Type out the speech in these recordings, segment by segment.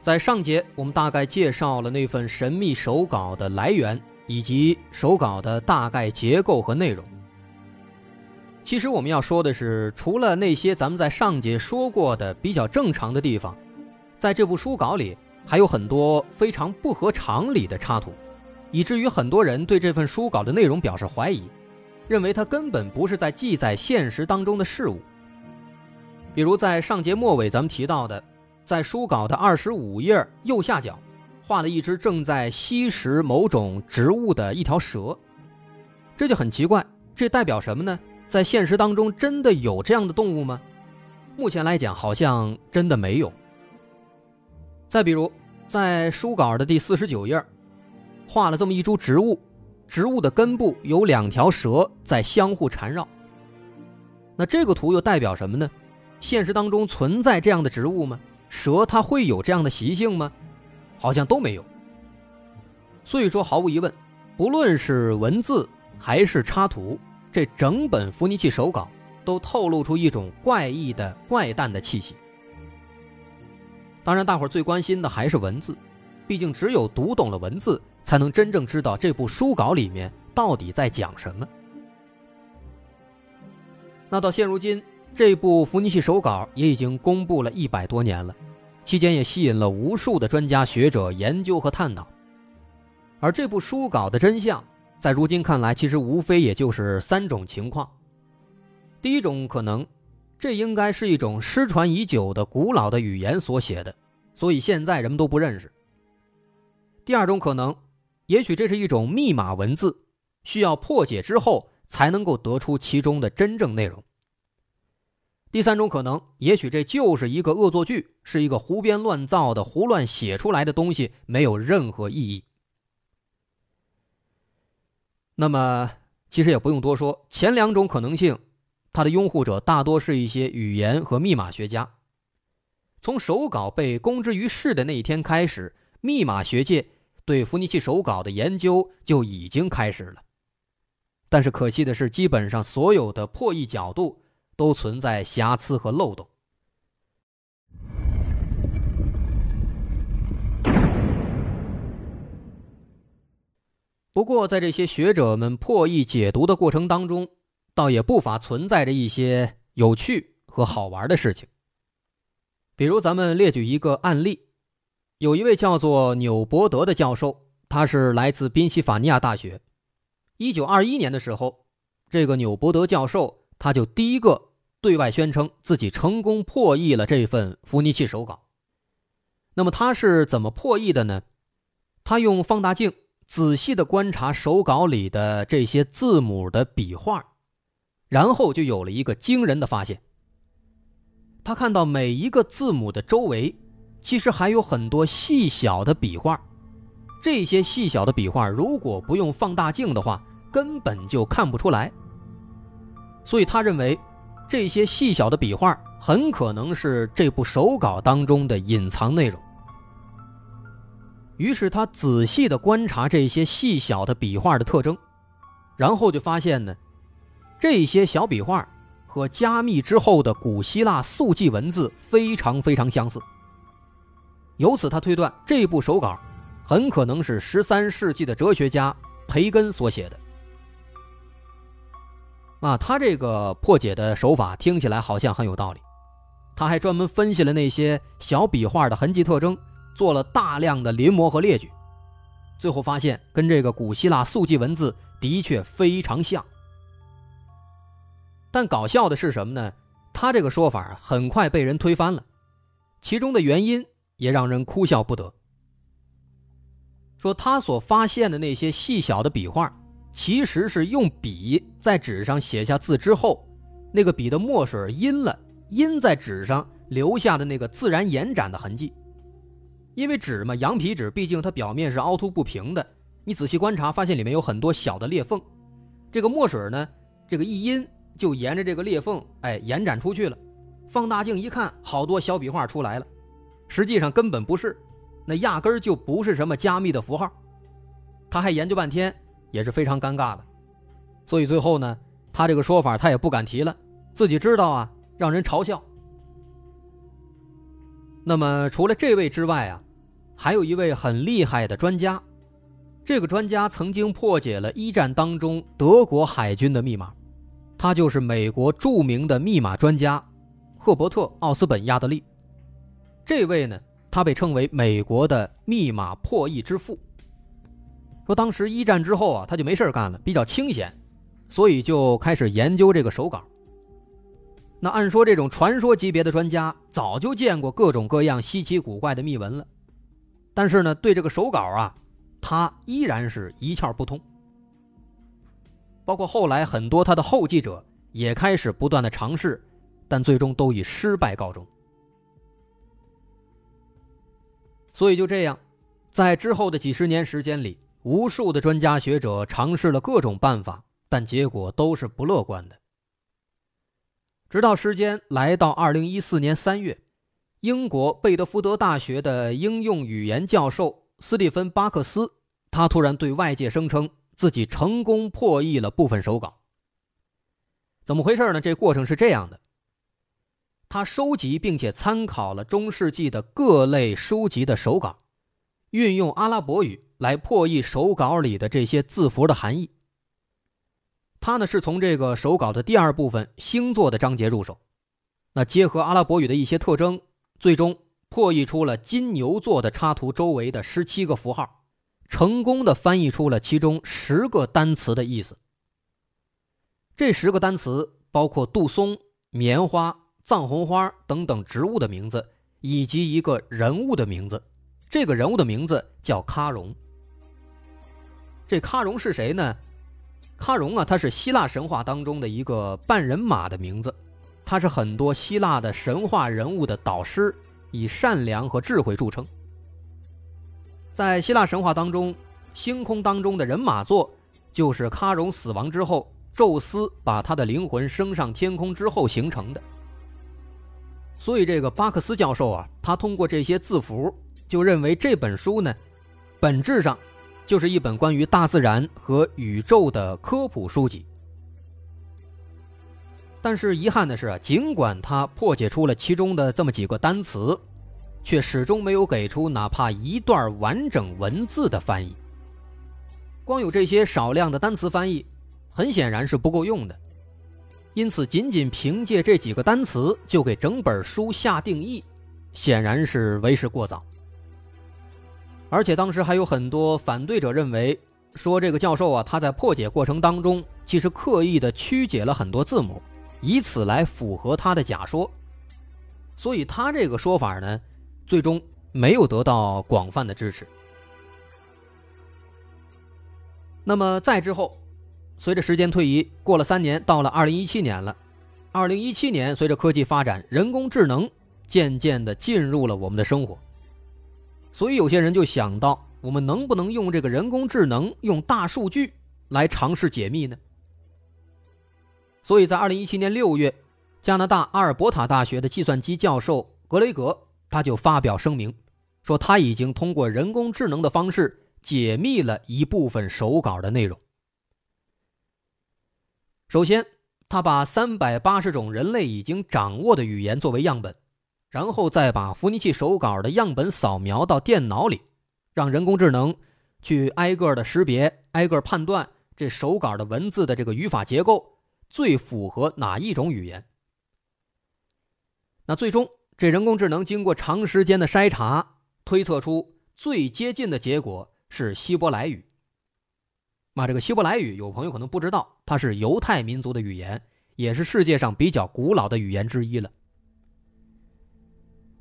在上节，我们大概介绍了那份神秘手稿的来源以及手稿的大概结构和内容。其实我们要说的是，除了那些咱们在上节说过的比较正常的地方，在这部书稿里还有很多非常不合常理的插图，以至于很多人对这份书稿的内容表示怀疑，认为它根本不是在记载现实当中的事物。比如在上节末尾咱们提到的。在书稿的二十五页右下角，画了一只正在吸食某种植物的一条蛇，这就很奇怪，这代表什么呢？在现实当中真的有这样的动物吗？目前来讲，好像真的没有。再比如，在书稿的第四十九页，画了这么一株植物，植物的根部有两条蛇在相互缠绕。那这个图又代表什么呢？现实当中存在这样的植物吗？蛇它会有这样的习性吗？好像都没有。所以说，毫无疑问，不论是文字还是插图，这整本伏尼契手稿都透露出一种怪异的怪诞的气息。当然，大伙儿最关心的还是文字，毕竟只有读懂了文字，才能真正知道这部书稿里面到底在讲什么。那到现如今。这部伏尼契手稿也已经公布了一百多年了，期间也吸引了无数的专家学者研究和探讨。而这部书稿的真相，在如今看来，其实无非也就是三种情况：第一种可能，这应该是一种失传已久的古老的语言所写的，所以现在人们都不认识；第二种可能，也许这是一种密码文字，需要破解之后才能够得出其中的真正内容。第三种可能，也许这就是一个恶作剧，是一个胡编乱造的、胡乱写出来的东西，没有任何意义。那么，其实也不用多说，前两种可能性，它的拥护者大多是一些语言和密码学家。从手稿被公之于世的那一天开始，密码学界对伏尼契手稿的研究就已经开始了。但是可惜的是，基本上所有的破译角度。都存在瑕疵和漏洞。不过，在这些学者们破译解读的过程当中，倒也不乏存在着一些有趣和好玩的事情。比如，咱们列举一个案例：有一位叫做纽伯德的教授，他是来自宾夕法尼亚大学。一九二一年的时候，这个纽伯德教授他就第一个。对外宣称自己成功破译了这份伏尼契手稿。那么他是怎么破译的呢？他用放大镜仔细的观察手稿里的这些字母的笔画，然后就有了一个惊人的发现。他看到每一个字母的周围，其实还有很多细小的笔画。这些细小的笔画，如果不用放大镜的话，根本就看不出来。所以他认为。这些细小的笔画很可能是这部手稿当中的隐藏内容。于是他仔细的观察这些细小的笔画的特征，然后就发现呢，这些小笔画和加密之后的古希腊速记文字非常非常相似。由此他推断，这部手稿很可能是十三世纪的哲学家培根所写的。啊，他这个破解的手法听起来好像很有道理。他还专门分析了那些小笔画的痕迹特征，做了大量的临摹和列举，最后发现跟这个古希腊速记文字的确非常像。但搞笑的是什么呢？他这个说法很快被人推翻了，其中的原因也让人哭笑不得。说他所发现的那些细小的笔画。其实是用笔在纸上写下字之后，那个笔的墨水阴了，阴在纸上留下的那个自然延展的痕迹。因为纸嘛，羊皮纸毕竟它表面是凹凸不平的，你仔细观察，发现里面有很多小的裂缝。这个墨水呢，这个一阴就沿着这个裂缝，哎，延展出去了。放大镜一看，好多小笔画出来了。实际上根本不是，那压根儿就不是什么加密的符号。他还研究半天，也是非常尴尬的。所以最后呢，他这个说法他也不敢提了，自己知道啊，让人嘲笑。那么除了这位之外啊，还有一位很厉害的专家，这个专家曾经破解了一战当中德国海军的密码，他就是美国著名的密码专家赫伯特·奥斯本·亚德利。这位呢，他被称为美国的密码破译之父。说当时一战之后啊，他就没事干了，比较清闲，所以就开始研究这个手稿。那按说这种传说级别的专家早就见过各种各样稀奇古怪的秘文了，但是呢，对这个手稿啊，他依然是一窍不通。包括后来很多他的后继者也开始不断的尝试，但最终都以失败告终。所以就这样，在之后的几十年时间里，无数的专家学者尝试了各种办法，但结果都是不乐观的。直到时间来到二零一四年三月，英国贝德福德大学的应用语言教授斯蒂芬·巴克斯，他突然对外界声称自己成功破译了部分手稿。怎么回事呢？这过程是这样的。他收集并且参考了中世纪的各类书籍的手稿，运用阿拉伯语来破译手稿里的这些字符的含义。他呢是从这个手稿的第二部分星座的章节入手，那结合阿拉伯语的一些特征，最终破译出了金牛座的插图周围的十七个符号，成功的翻译出了其中十个单词的意思。这十个单词包括杜松、棉花。藏红花等等植物的名字，以及一个人物的名字，这个人物的名字叫喀戎。这喀戎是谁呢？喀戎啊，他是希腊神话当中的一个半人马的名字，他是很多希腊的神话人物的导师，以善良和智慧著称。在希腊神话当中，星空当中的人马座，就是喀戎死亡之后，宙斯把他的灵魂升上天空之后形成的。所以，这个巴克斯教授啊，他通过这些字符，就认为这本书呢，本质上就是一本关于大自然和宇宙的科普书籍。但是遗憾的是啊，尽管他破解出了其中的这么几个单词，却始终没有给出哪怕一段完整文字的翻译。光有这些少量的单词翻译，很显然是不够用的。因此，仅仅凭借这几个单词就给整本书下定义，显然是为时过早。而且当时还有很多反对者认为，说这个教授啊，他在破解过程当中其实刻意的曲解了很多字母，以此来符合他的假说。所以他这个说法呢，最终没有得到广泛的支持。那么再之后。随着时间推移，过了三年，到了二零一七年了。二零一七年，随着科技发展，人工智能渐渐的进入了我们的生活。所以有些人就想到，我们能不能用这个人工智能，用大数据来尝试解密呢？所以在二零一七年六月，加拿大阿尔伯塔大学的计算机教授格雷格他就发表声明，说他已经通过人工智能的方式解密了一部分手稿的内容。首先，他把三百八十种人类已经掌握的语言作为样本，然后再把伏尼契手稿的样本扫描到电脑里，让人工智能去挨个的识别、挨个判断这手稿的文字的这个语法结构最符合哪一种语言。那最终，这人工智能经过长时间的筛查，推测出最接近的结果是希伯来语。那这个希伯来语，有朋友可能不知道，它是犹太民族的语言，也是世界上比较古老的语言之一了。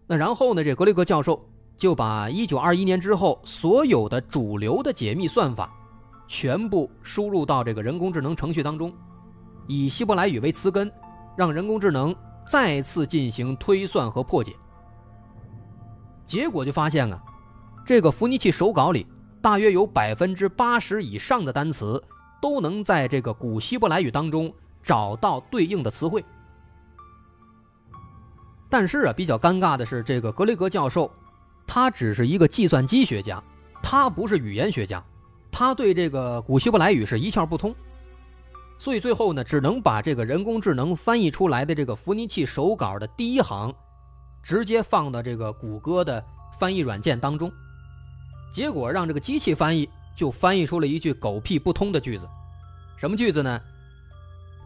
那然后呢，这格雷格教授就把1921年之后所有的主流的解密算法，全部输入到这个人工智能程序当中，以希伯来语为词根，让人工智能再次进行推算和破解。结果就发现啊，这个伏尼契手稿里大约有百分之八十以上的单词都能在这个古希伯来语当中找到对应的词汇。但是啊，比较尴尬的是，这个格雷格教授，他只是一个计算机学家，他不是语言学家，他对这个古希伯来语是一窍不通，所以最后呢，只能把这个人工智能翻译出来的这个伏尼契手稿的第一行，直接放到这个谷歌的翻译软件当中，结果让这个机器翻译就翻译出了一句狗屁不通的句子，什么句子呢？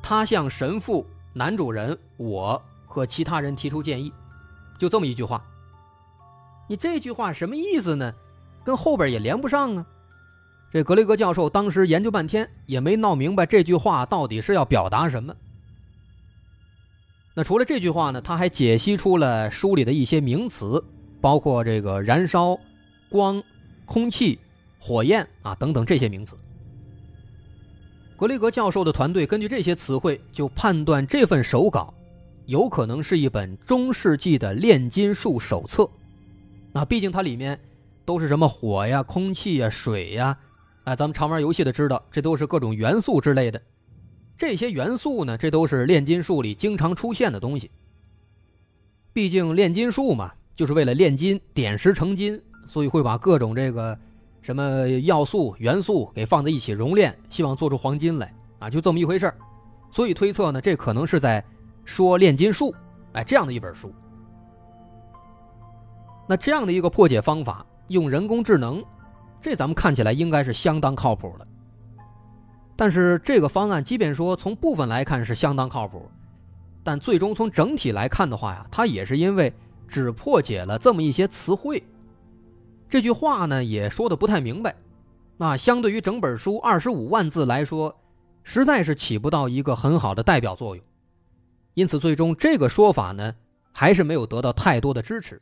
他向神父男主人我。和其他人提出建议，就这么一句话。你这句话什么意思呢？跟后边也连不上啊。这格雷格教授当时研究半天，也没闹明白这句话到底是要表达什么。那除了这句话呢，他还解析出了书里的一些名词，包括这个燃烧、光、空气、火焰啊等等这些名词。格雷格教授的团队根据这些词汇，就判断这份手稿。有可能是一本中世纪的炼金术手册，那毕竟它里面都是什么火呀、空气呀、水呀，哎，咱们常玩游戏的知道，这都是各种元素之类的。这些元素呢，这都是炼金术里经常出现的东西。毕竟炼金术嘛，就是为了炼金、点石成金，所以会把各种这个什么要素、元素给放在一起熔炼，希望做出黄金来啊，就这么一回事所以推测呢，这可能是在。说炼金术，哎，这样的一本书，那这样的一个破解方法，用人工智能，这咱们看起来应该是相当靠谱的。但是这个方案，即便说从部分来看是相当靠谱，但最终从整体来看的话呀，它也是因为只破解了这么一些词汇，这句话呢也说的不太明白，那相对于整本书二十五万字来说，实在是起不到一个很好的代表作用。因此，最终这个说法呢，还是没有得到太多的支持。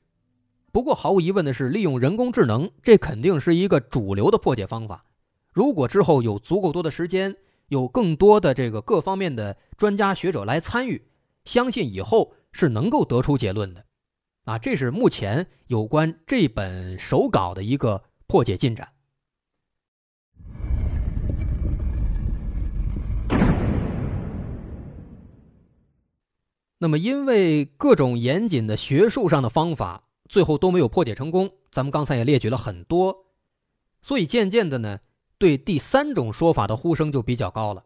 不过，毫无疑问的是，利用人工智能，这肯定是一个主流的破解方法。如果之后有足够多的时间，有更多的这个各方面的专家学者来参与，相信以后是能够得出结论的。啊，这是目前有关这本手稿的一个破解进展。那么，因为各种严谨的学术上的方法最后都没有破解成功，咱们刚才也列举了很多，所以渐渐的呢，对第三种说法的呼声就比较高了，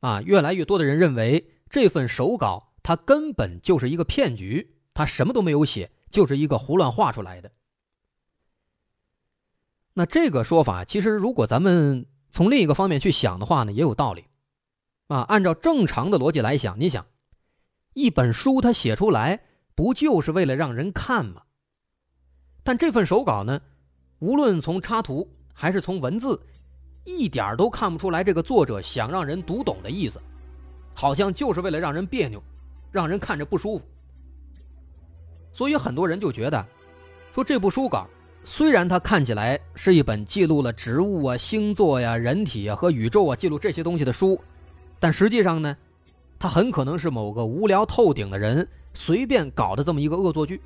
啊，越来越多的人认为这份手稿它根本就是一个骗局，它什么都没有写，就是一个胡乱画出来的。那这个说法其实，如果咱们从另一个方面去想的话呢，也有道理，啊，按照正常的逻辑来想，你想。一本书，它写出来不就是为了让人看吗？但这份手稿呢，无论从插图还是从文字，一点都看不出来这个作者想让人读懂的意思，好像就是为了让人别扭，让人看着不舒服。所以很多人就觉得，说这部书稿虽然它看起来是一本记录了植物啊、星座呀、人体啊和宇宙啊记录这些东西的书，但实际上呢。他很可能是某个无聊透顶的人随便搞的这么一个恶作剧，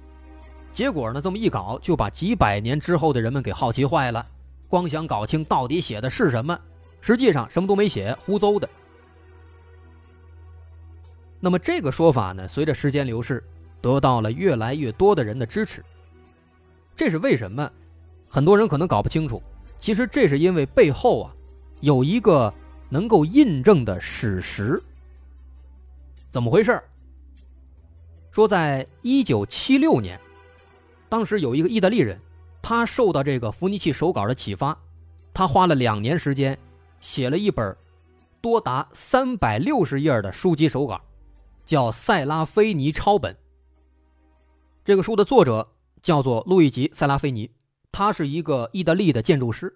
结果呢，这么一搞就把几百年之后的人们给好奇坏了，光想搞清到底写的是什么，实际上什么都没写，胡诌的。那么这个说法呢，随着时间流逝，得到了越来越多的人的支持。这是为什么？很多人可能搞不清楚，其实这是因为背后啊，有一个能够印证的史实。怎么回事说，在一九七六年，当时有一个意大利人，他受到这个伏尼契手稿的启发，他花了两年时间，写了一本多达三百六十页的书籍手稿，叫《塞拉菲尼抄本》。这个书的作者叫做路易吉·塞拉菲尼，他是一个意大利的建筑师。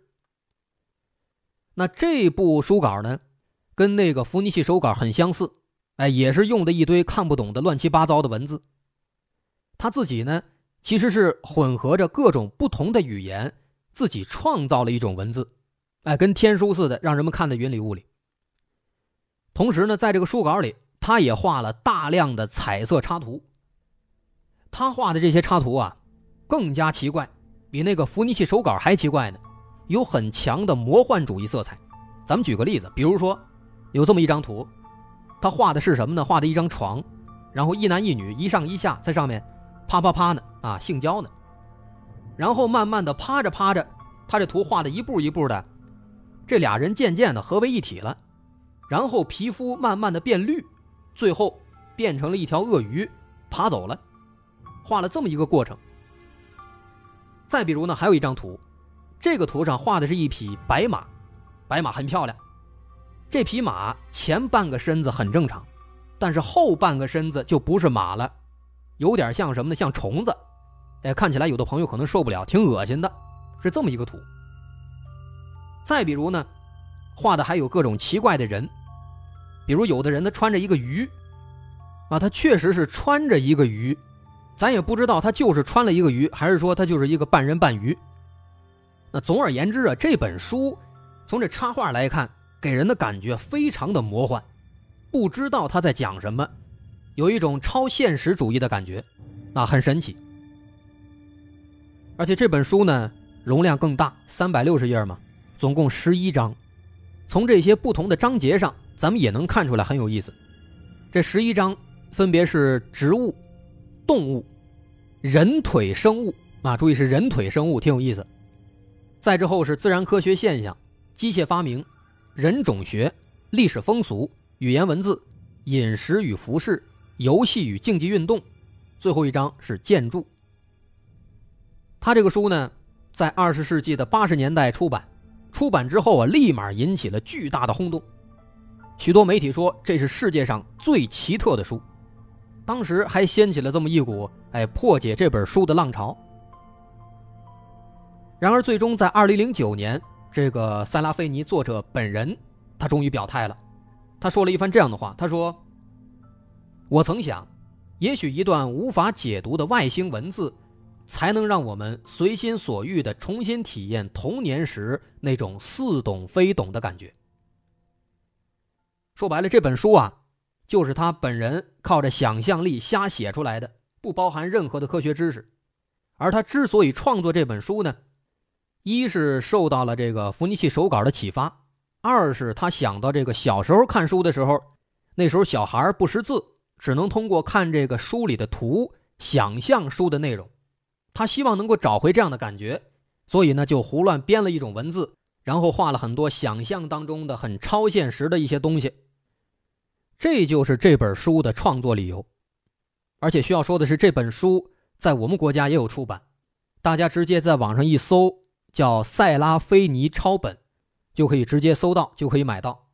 那这部书稿呢，跟那个伏尼契手稿很相似。哎，也是用的一堆看不懂的乱七八糟的文字。他自己呢，其实是混合着各种不同的语言，自己创造了一种文字，哎，跟天书似的，让人们看得云里雾里。同时呢，在这个书稿里，他也画了大量的彩色插图。他画的这些插图啊，更加奇怪，比那个伏尼契手稿还奇怪呢，有很强的魔幻主义色彩。咱们举个例子，比如说，有这么一张图，他画的是什么呢？画的一张床，然后一男一女一上一下在上面啪啪啪呢，啊，性交呢。然后慢慢的趴着趴着，他这图画的一步一步的，这俩人渐渐的合为一体了，然后皮肤慢慢的变绿，最后变成了一条鳄鱼，爬走了，画了这么一个过程。再比如呢，还有一张图，这个图上画的是一匹白马。白马很漂亮，这匹马前半个身子很正常，但是后半个身子就不是马了，有点像什么呢？像虫子，哎，看起来有的朋友可能受不了，挺恶心的，是这么一个图。再比如呢，画的还有各种奇怪的人，比如有的人他穿着一个鱼，啊，他确实是穿着一个鱼，咱也不知道他就是穿了一个鱼，还是说他就是一个半人半鱼。那总而言之啊，这本书。从这插画来看，给人的感觉非常的魔幻，不知道他在讲什么，有一种超现实主义的感觉，啊，很神奇。而且这本书呢，容量更大，三百六十页嘛，总共十一章。从这些不同的章节上，咱们也能看出来很有意思。这十一章分别是植物、动物、人腿生物啊，注意是人腿生物，挺有意思。再之后是自然科学现象。机械发明、人种学、历史风俗、语言文字、饮食与服饰、游戏与竞技运动，最后一章是建筑。他这个书呢，在二十世纪的八十年代出版，出版之后啊，立马引起了巨大的轰动，许多媒体说这是世界上最奇特的书，当时还掀起了这么一股哎破解这本书的浪潮。然而，最终在二零零九年。这个塞拉菲尼作者本人，他终于表态了。他说了一番这样的话：“他说，我曾想，也许一段无法解读的外星文字，才能让我们随心所欲的重新体验童年时那种似懂非懂的感觉。”说白了，这本书啊，就是他本人靠着想象力瞎写出来的，不包含任何的科学知识。而他之所以创作这本书呢？一是受到了这个伏尼契手稿的启发，二是他想到这个小时候看书的时候，那时候小孩不识字，只能通过看这个书里的图想象书的内容，他希望能够找回这样的感觉，所以呢就胡乱编了一种文字，然后画了很多想象当中的很超现实的一些东西。这就是这本书的创作理由，而且需要说的是，这本书在我们国家也有出版，大家直接在网上一搜。叫塞拉菲尼抄本，就可以直接搜到，就可以买到。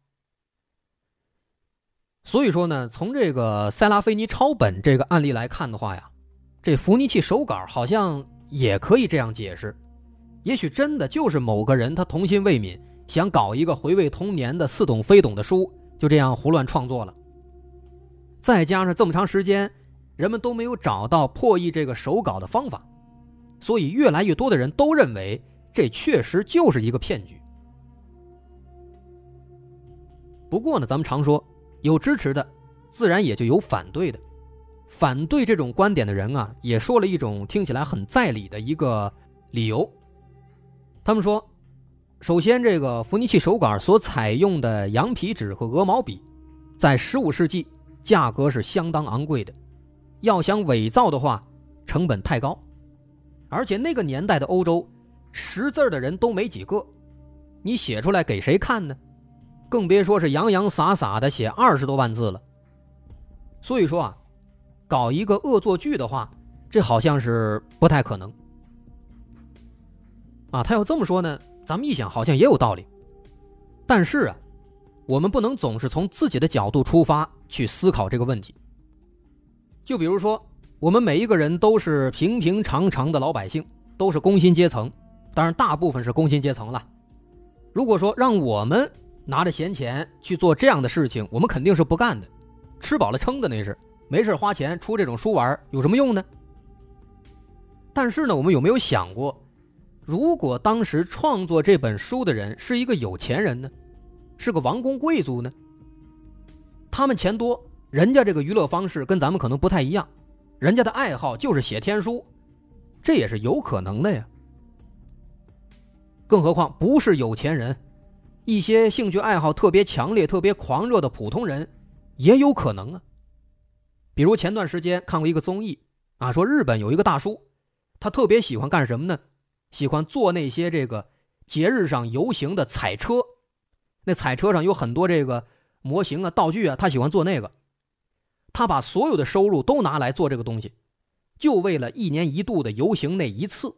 所以说呢，从这个塞拉菲尼抄本这个案例来看的话呀，这伏尼契手稿好像也可以这样解释，也许真的就是某个人他童心未泯，想搞一个回味童年的似懂非懂的书，就这样胡乱创作了。再加上这么长时间，人们都没有找到破译这个手稿的方法，所以越来越多的人都认为。这确实就是一个骗局。不过呢，咱们常说有支持的，自然也就有反对的。反对这种观点的人啊，也说了一种听起来很在理的一个理由。他们说，首先，这个伏尼契手稿所采用的羊皮纸和鹅毛笔，在十五世纪价格是相当昂贵的，要想伪造的话，成本太高，而且那个年代的欧洲。识字的人都没几个，你写出来给谁看呢？更别说是洋洋洒洒的写二十多万字了。所以说啊，搞一个恶作剧的话，这好像是不太可能。啊，他要这么说呢，咱们一想好像也有道理。但是啊，我们不能总是从自己的角度出发去思考这个问题。就比如说，我们每一个人都是平平常常的老百姓，都是工薪阶层。当然，大部分是工薪阶层了。如果说让我们拿着闲钱去做这样的事情，我们肯定是不干的。吃饱了撑的那是，没事花钱出这种书玩有什么用呢？但是呢，我们有没有想过，如果当时创作这本书的人是一个有钱人呢，是个王公贵族呢？他们钱多，人家这个娱乐方式跟咱们可能不太一样，人家的爱好就是写天书，这也是有可能的呀。更何况不是有钱人，一些兴趣爱好特别强烈、特别狂热的普通人，也有可能啊。比如前段时间看过一个综艺啊，说日本有一个大叔，他特别喜欢干什么呢？喜欢做那些这个节日上游行的彩车，那彩车上有很多这个模型啊、道具啊，他喜欢做那个。他把所有的收入都拿来做这个东西，就为了一年一度的游行那一次。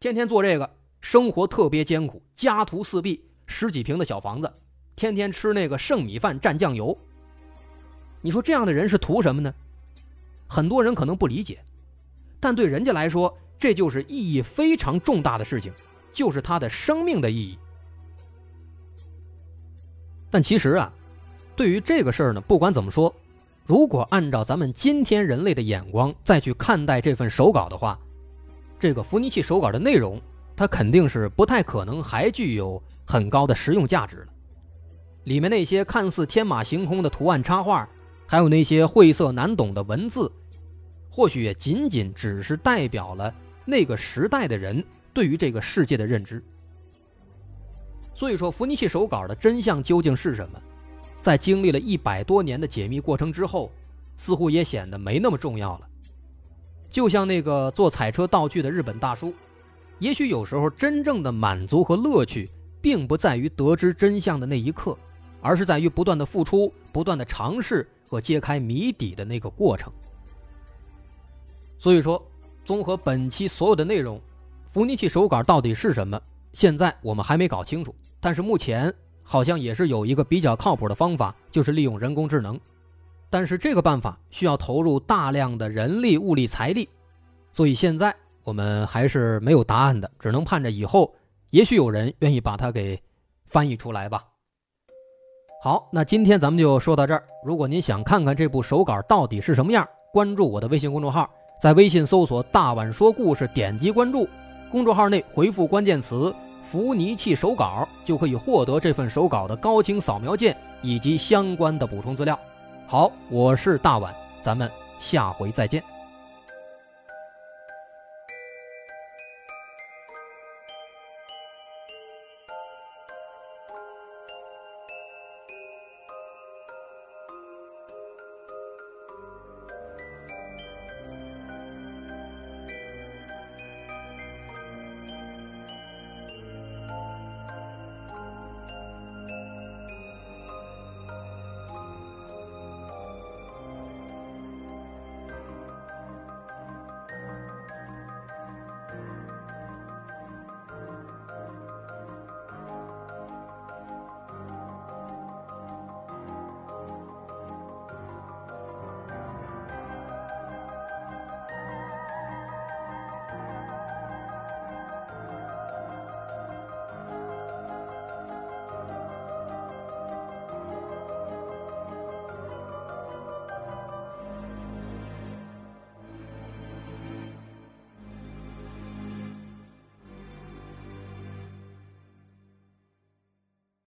天天做这个，生活特别艰苦，家徒四壁，十几平的小房子，天天吃那个剩米饭蘸酱油。你说这样的人是图什么呢？很多人可能不理解，但对人家来说，这就是意义非常重大的事情，就是他的生命的意义。但其实啊，对于这个事儿呢，不管怎么说，如果按照咱们今天人类的眼光再去看待这份手稿的话，这个伏尼契手稿的内容，它肯定是不太可能还具有很高的实用价值了。里面那些看似天马行空的图案插画。还有那些晦涩难懂的文字，或许也仅仅只是代表了那个时代的人对于这个世界的认知。所以说，伏尼契手稿的真相究竟是什么，在经历了一百多年的解密过程之后，似乎也显得没那么重要了。就像那个做彩车道具的日本大叔，也许有时候真正的满足和乐趣，并不在于得知真相的那一刻，而是在于不断的付出，不断的尝试。和揭开谜底的那个过程。所以说，综合本期所有的内容，伏尼契手稿到底是什么？现在我们还没搞清楚。但是目前好像也是有一个比较靠谱的方法，就是利用人工智能。但是这个办法需要投入大量的人力、物力、财力，所以现在我们还是没有答案的，只能盼着以后，也许有人愿意把它给翻译出来吧。好，那今天咱们就说到这儿。如果您想看看这部手稿到底是什么样，关注我的微信公众号，在微信搜索“大碗说故事”，点击关注。公众号内回复关键词“伏尼契手稿”，就可以获得这份手稿的高清扫描件以及相关的补充资料。好，我是大碗，咱们下回再见。